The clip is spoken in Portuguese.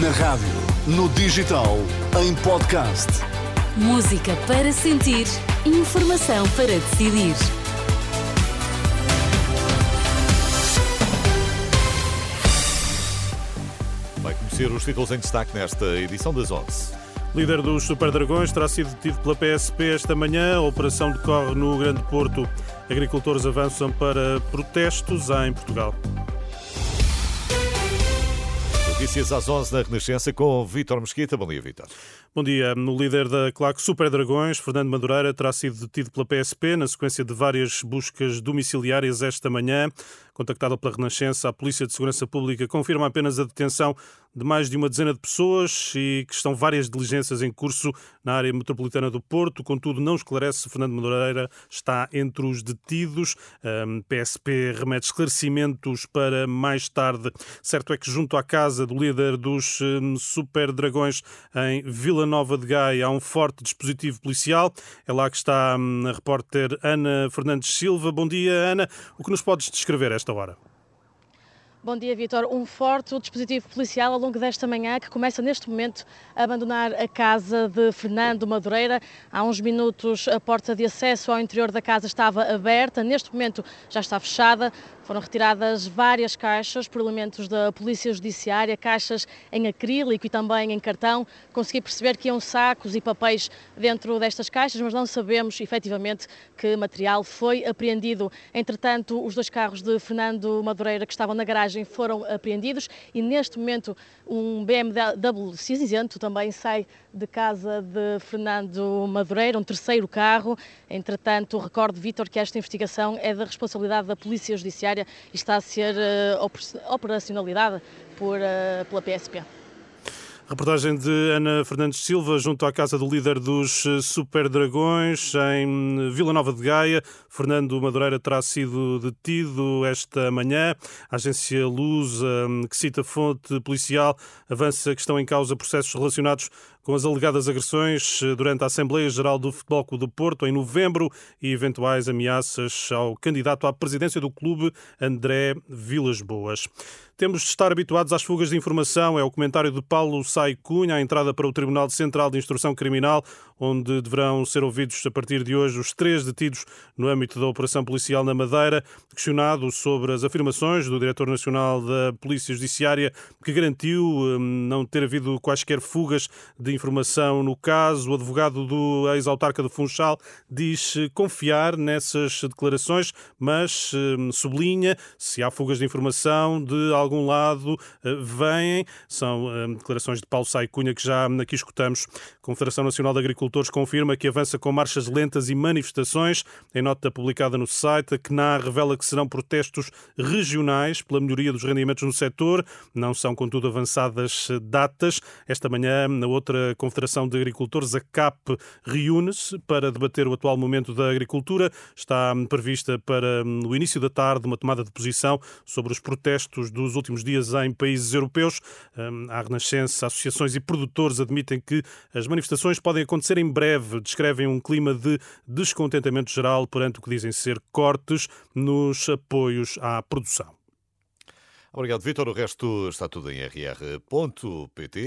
Na rádio, no digital, em podcast. Música para sentir, informação para decidir. Vai conhecer os títulos em destaque nesta edição das 11. Líder dos Super Dragões terá sido detido pela PSP esta manhã. A operação decorre no Grande Porto. Agricultores avançam para protestos em Portugal. Notícias às 11 na Renascença com Vítor Mesquita. Bom dia, Vítor. Bom dia. O líder da claque Super Dragões, Fernando Madureira, terá sido detido pela PSP na sequência de várias buscas domiciliárias esta manhã. Contactada pela Renascença, a Polícia de Segurança Pública confirma apenas a detenção de mais de uma dezena de pessoas e que estão várias diligências em curso na área metropolitana do Porto. Contudo, não esclarece se Fernando Madureira está entre os detidos. A PSP remete esclarecimentos para mais tarde. Certo é que, junto à casa do líder dos Super Dragões em Vila Nova de Gaia, há um forte dispositivo policial. É lá que está a repórter Ana Fernandes Silva. Bom dia, Ana. O que nos podes descrever hora? Bom dia, Vitor. Um forte dispositivo policial ao longo desta manhã que começa neste momento a abandonar a casa de Fernando Madureira. Há uns minutos a porta de acesso ao interior da casa estava aberta, neste momento já está fechada. Foram retiradas várias caixas por elementos da Polícia Judiciária, caixas em acrílico e também em cartão. Consegui perceber que iam sacos e papéis dentro destas caixas, mas não sabemos efetivamente que material foi apreendido. Entretanto, os dois carros de Fernando Madureira que estavam na garagem foram apreendidos e neste momento um BMW cinzento também sai de casa de Fernando Madureira, um terceiro carro. Entretanto, recordo, Vítor, que esta investigação é da responsabilidade da Polícia Judiciária e está a ser uh, operacionalizada por, uh, pela PSP. Reportagem de Ana Fernandes Silva junto à casa do líder dos eh, Super Dragões em Vila Nova de Gaia. Fernando Madureira terá sido detido esta manhã. A agência Lusa, que cita fonte policial, avança que estão em causa processos relacionados com as alegadas agressões eh, durante a Assembleia Geral do Futebol Clube do Porto em novembro e eventuais ameaças ao candidato à presidência do clube, André Vilas Boas. Temos de estar habituados às fugas de informação, é o comentário de Paulo Sai Cunha, à entrada para o Tribunal Central de Instrução Criminal, onde deverão ser ouvidos a partir de hoje os três detidos no âmbito da Operação Policial na Madeira. Questionado sobre as afirmações do Diretor Nacional da Polícia Judiciária, que garantiu hum, não ter havido quaisquer fugas de informação no caso, o advogado do ex-autarca do Funchal diz confiar nessas declarações, mas hum, sublinha se há fugas de informação de algum lado eh, vêm. São hum, declarações de Paulo Sai Cunha que já aqui escutamos. A Confederação Nacional de Agricultores confirma que avança com marchas lentas e manifestações. Em nota publicada no site, a CNA revela que serão protestos regionais pela melhoria dos rendimentos no setor. Não são, contudo, avançadas datas. Esta manhã, na outra Confederação de Agricultores, a CAP, reúne-se para debater o atual momento da agricultura. Está prevista para hum, o início da tarde uma tomada de posição sobre os protestos dos últimos dias em países europeus. Hum, a Renascença, associações e produtores admitem que as manifestações podem acontecer em breve. Descrevem um clima de descontentamento geral perante o que dizem ser cortes nos apoios à produção. Obrigado, Vítor. O resto está tudo em rr.pt.